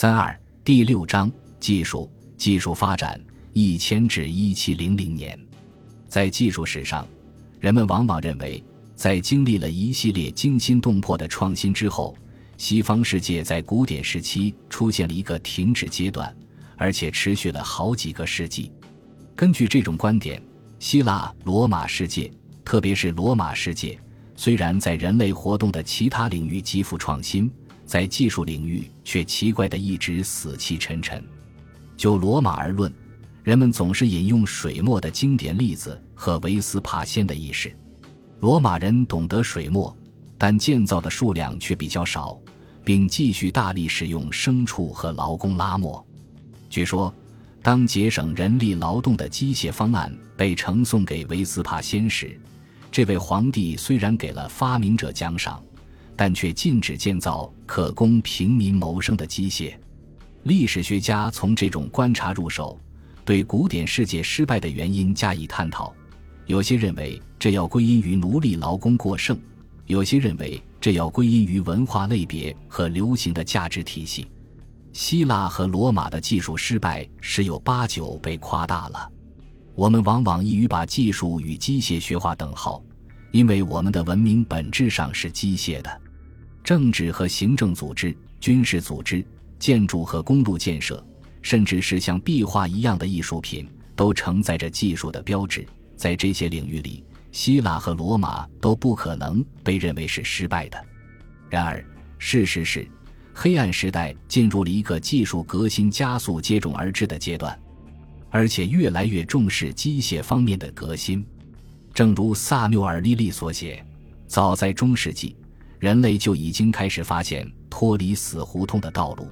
三二第六章技术技术发展一千至一七零零年，在技术史上，人们往往认为，在经历了一系列惊心动魄的创新之后，西方世界在古典时期出现了一个停止阶段，而且持续了好几个世纪。根据这种观点，希腊罗马世界，特别是罗马世界，虽然在人类活动的其他领域极富创新，在技术领域却奇怪的一直死气沉沉。就罗马而论，人们总是引用水墨的经典例子和维斯帕先的轶事。罗马人懂得水墨，但建造的数量却比较少，并继续大力使用牲畜和劳工拉磨。据说。当节省人力劳动的机械方案被呈送给维斯帕先时，这位皇帝虽然给了发明者奖赏，但却禁止建造可供平民谋生的机械。历史学家从这种观察入手，对古典世界失败的原因加以探讨。有些认为这要归因于奴隶劳工过剩，有些认为这要归因于文化类别和流行的价值体系。希腊和罗马的技术失败十有八九被夸大了。我们往往易于把技术与机械学化等号，因为我们的文明本质上是机械的。政治和行政组织、军事组织、建筑和公路建设，甚至是像壁画一样的艺术品，都承载着技术的标志。在这些领域里，希腊和罗马都不可能被认为是失败的。然而，事实是。黑暗时代进入了一个技术革新加速接踵而至的阶段，而且越来越重视机械方面的革新。正如萨缪尔·利利所写，早在中世纪，人类就已经开始发现脱离死胡同的道路。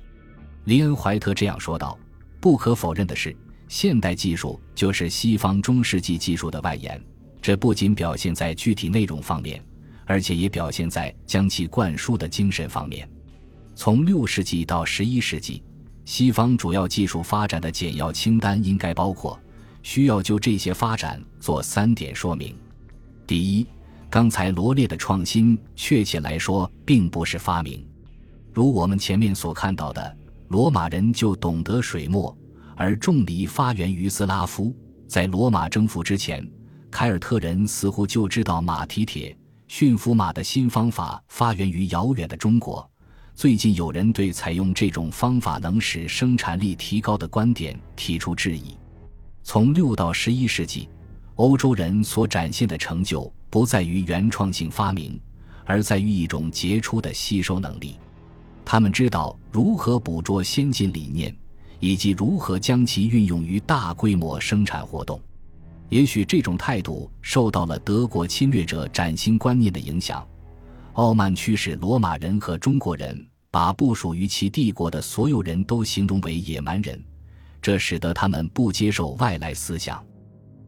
林恩·怀特这样说道：“不可否认的是，现代技术就是西方中世纪技术的外延。这不仅表现在具体内容方面，而且也表现在将其灌输的精神方面。”从六世纪到十一世纪，西方主要技术发展的简要清单应该包括：需要就这些发展做三点说明。第一，刚才罗列的创新，确切来说并不是发明。如我们前面所看到的，罗马人就懂得水墨，而重犁发源于斯拉夫。在罗马征服之前，凯尔特人似乎就知道马蹄铁，驯服马的新方法发源于遥远的中国。最近有人对采用这种方法能使生产力提高的观点提出质疑。从六到十一世纪，欧洲人所展现的成就不在于原创性发明，而在于一种杰出的吸收能力。他们知道如何捕捉先进理念，以及如何将其运用于大规模生产活动。也许这种态度受到了德国侵略者崭新观念的影响。傲慢驱使罗马人和中国人把不属于其帝国的所有人都形容为野蛮人，这使得他们不接受外来思想。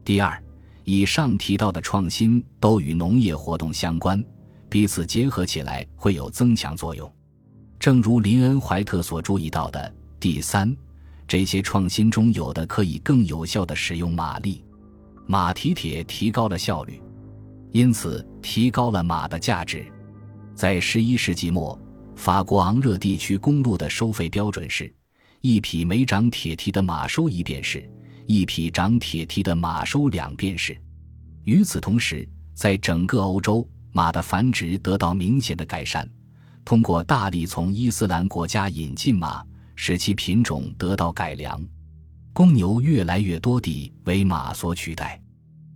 第二，以上提到的创新都与农业活动相关，彼此结合起来会有增强作用。正如林恩·怀特所注意到的，第三，这些创新中有的可以更有效地使用马力，马蹄铁提高了效率，因此提高了马的价值。在十一世纪末，法国昂热地区公路的收费标准是：一匹没长铁蹄的马收一便士，一匹长铁蹄的马收两便士。与此同时，在整个欧洲，马的繁殖得到明显的改善。通过大力从伊斯兰国家引进马，使其品种得到改良，公牛越来越多地为马所取代。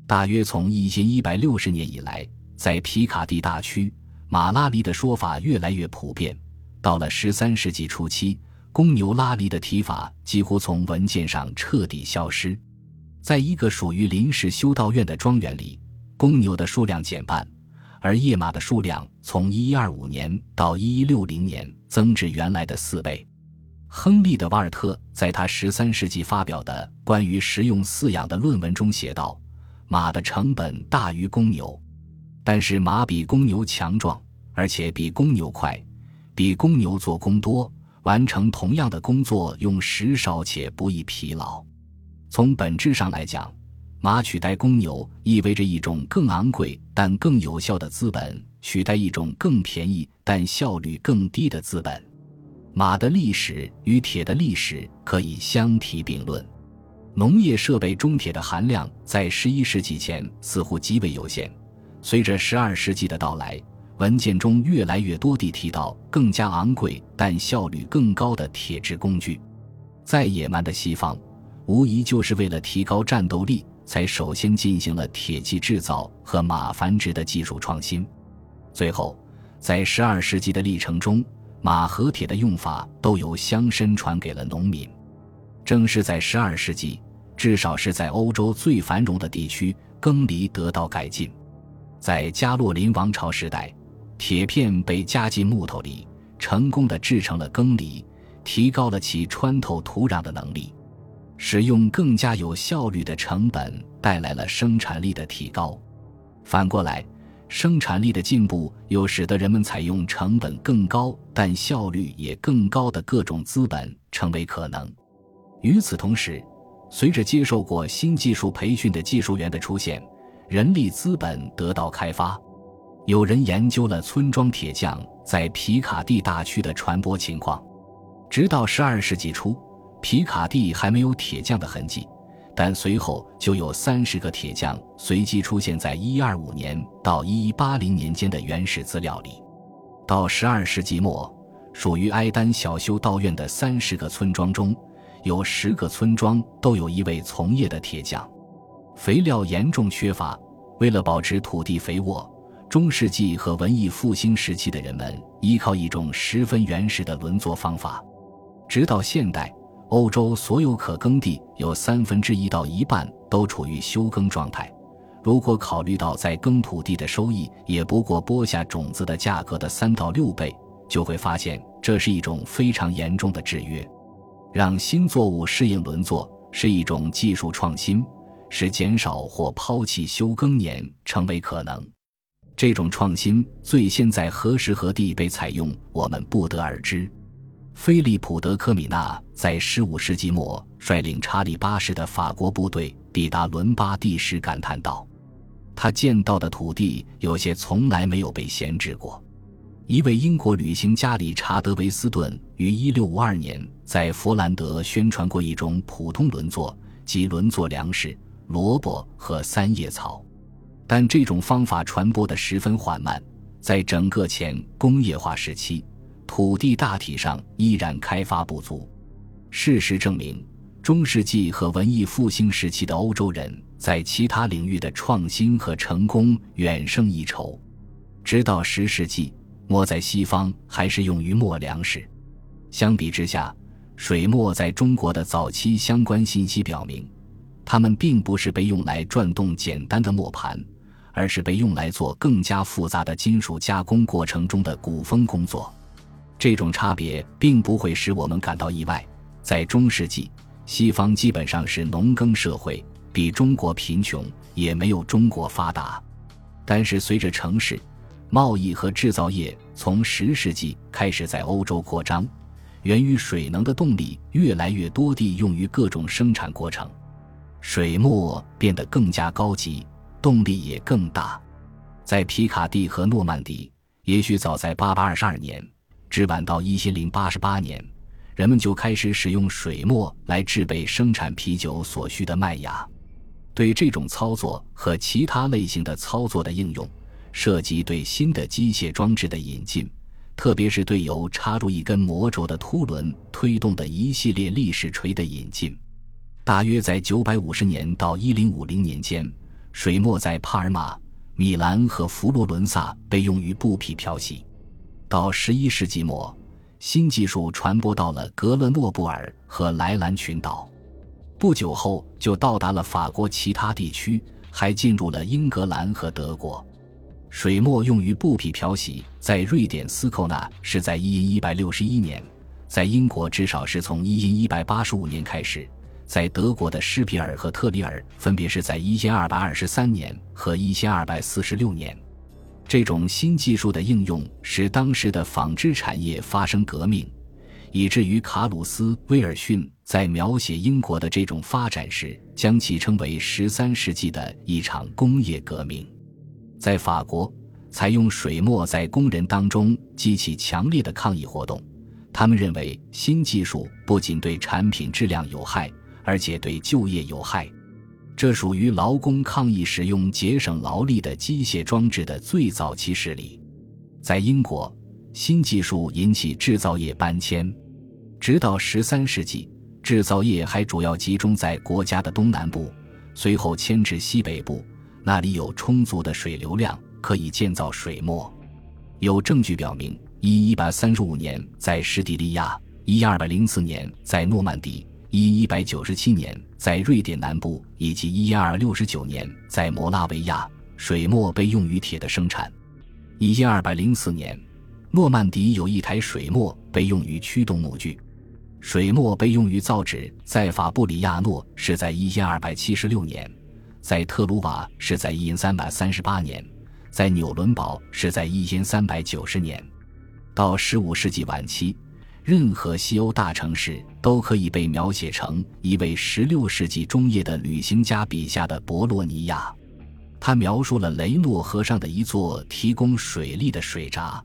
大约从一千一百六十年以来，在皮卡蒂大区。马拉犁的说法越来越普遍。到了十三世纪初期，公牛拉犁的提法几乎从文件上彻底消失。在一个属于临时修道院的庄园里，公牛的数量减半，而野马的数量从1125年到1160年增至原来的四倍。亨利·的瓦尔特在他十三世纪发表的关于食用饲养的论文中写道：“马的成本大于公牛。”但是马比公牛强壮，而且比公牛快，比公牛做工多，完成同样的工作用时少且不易疲劳。从本质上来讲，马取代公牛意味着一种更昂贵但更有效的资本取代一种更便宜但效率更低的资本。马的历史与铁的历史可以相提并论。农业设备中铁的含量在十一世纪前似乎极为有限，随着十二世纪的到来，文件中越来越多地提到更加昂贵但效率更高的铁制工具。再野蛮的西方，无疑就是为了提高战斗力，才首先进行了铁器制造和马繁殖的技术创新。最后，在十二世纪的历程中，马和铁的用法都由乡绅传给了农民。正是在十二世纪。至少是在欧洲最繁荣的地区，耕犁得到改进。在加洛林王朝时代，铁片被加进木头里，成功的制成了耕犁，提高了其穿透土壤的能力。使用更加有效率的成本带来了生产力的提高。反过来，生产力的进步又使得人们采用成本更高但效率也更高的各种资本成为可能。与此同时，随着接受过新技术培训的技术员的出现，人力资本得到开发。有人研究了村庄铁匠在皮卡蒂大区的传播情况。直到十二世纪初，皮卡蒂还没有铁匠的痕迹，但随后就有三十个铁匠随机出现在一二五年到一一八零年间的原始资料里。到十二世纪末，属于埃丹小修道院的三十个村庄中。有十个村庄都有一位从业的铁匠，肥料严重缺乏。为了保持土地肥沃，中世纪和文艺复兴时期的人们依靠一种十分原始的轮作方法。直到现代，欧洲所有可耕地有三分之一到一半都处于休耕状态。如果考虑到在耕土地的收益也不过播下种子的价格的三到六倍，就会发现这是一种非常严重的制约。让新作物适应轮作是一种技术创新，使减少或抛弃休耕年成为可能。这种创新最先在何时何地被采用，我们不得而知。菲利普·德科米纳在15世纪末率领查理八世的法国部队抵达伦巴第时感叹道：“他见到的土地有些从来没有被闲置过。”一位英国旅行家理查德·维斯顿于1652年在佛兰德宣传过一种普通轮作，即轮作粮食、萝卜和三叶草，但这种方法传播的十分缓慢。在整个前工业化时期，土地大体上依然开发不足。事实证明，中世纪和文艺复兴时期的欧洲人在其他领域的创新和成功远胜一筹，直到十世纪。磨在西方还是用于磨粮食。相比之下，水磨在中国的早期相关信息表明，它们并不是被用来转动简单的磨盘，而是被用来做更加复杂的金属加工过程中的鼓风工作。这种差别并不会使我们感到意外。在中世纪，西方基本上是农耕社会，比中国贫穷，也没有中国发达。但是随着城市，贸易和制造业从十世纪开始在欧洲扩张，源于水能的动力越来越多地用于各种生产过程，水墨变得更加高级，动力也更大。在皮卡蒂和诺曼底，也许早在八百二十二年，至晚到一千零八十八年，人们就开始使用水墨来制备生产啤酒所需的麦芽。对这种操作和其他类型的操作的应用。涉及对新的机械装置的引进，特别是对由插入一根魔轴的凸轮推动的一系列历史锤的引进。大约在950年到1050年间，水墨在帕尔马、米兰和佛罗伦萨被用于布匹漂洗。到11世纪末，新技术传播到了格勒诺布尔和莱兰群岛，不久后就到达了法国其他地区，还进入了英格兰和德国。水墨用于布匹漂洗，在瑞典斯寇纳是在一一一百六十一年，在英国至少是从一一一百八十五年开始，在德国的施皮尔和特里尔分别是在一千二百二十三年和一千二百四十六年。这种新技术的应用使当时的纺织产业发生革命，以至于卡鲁斯·威尔逊在描写英国的这种发展时，将其称为十三世纪的一场工业革命。在法国，采用水墨在工人当中激起强烈的抗议活动，他们认为新技术不仅对产品质量有害，而且对就业有害。这属于劳工抗议使用节省劳力的机械装置的最早期事例。在英国，新技术引起制造业搬迁，直到十三世纪，制造业还主要集中在国家的东南部，随后迁至西北部，那里有充足的水流量，可以建造水磨。有证据表明，一一百三十五年在施蒂利亚，一二百零四年在诺曼底。一一百九十七年，在瑞典南部，以及一二六十九年，在摩拉维亚，水磨被用于铁的生产。一二百零四年，诺曼底有一台水磨被用于驱动木具。水磨被用于造纸，在法布里亚诺是在一千二百七十六年，在特鲁瓦是在一千三百三十八年，在纽伦堡是在一千三百九十年。到十五世纪晚期。任何西欧大城市都可以被描写成一位16世纪中叶的旅行家笔下的博洛尼亚。他描述了雷诺河上的一座提供水利的水闸。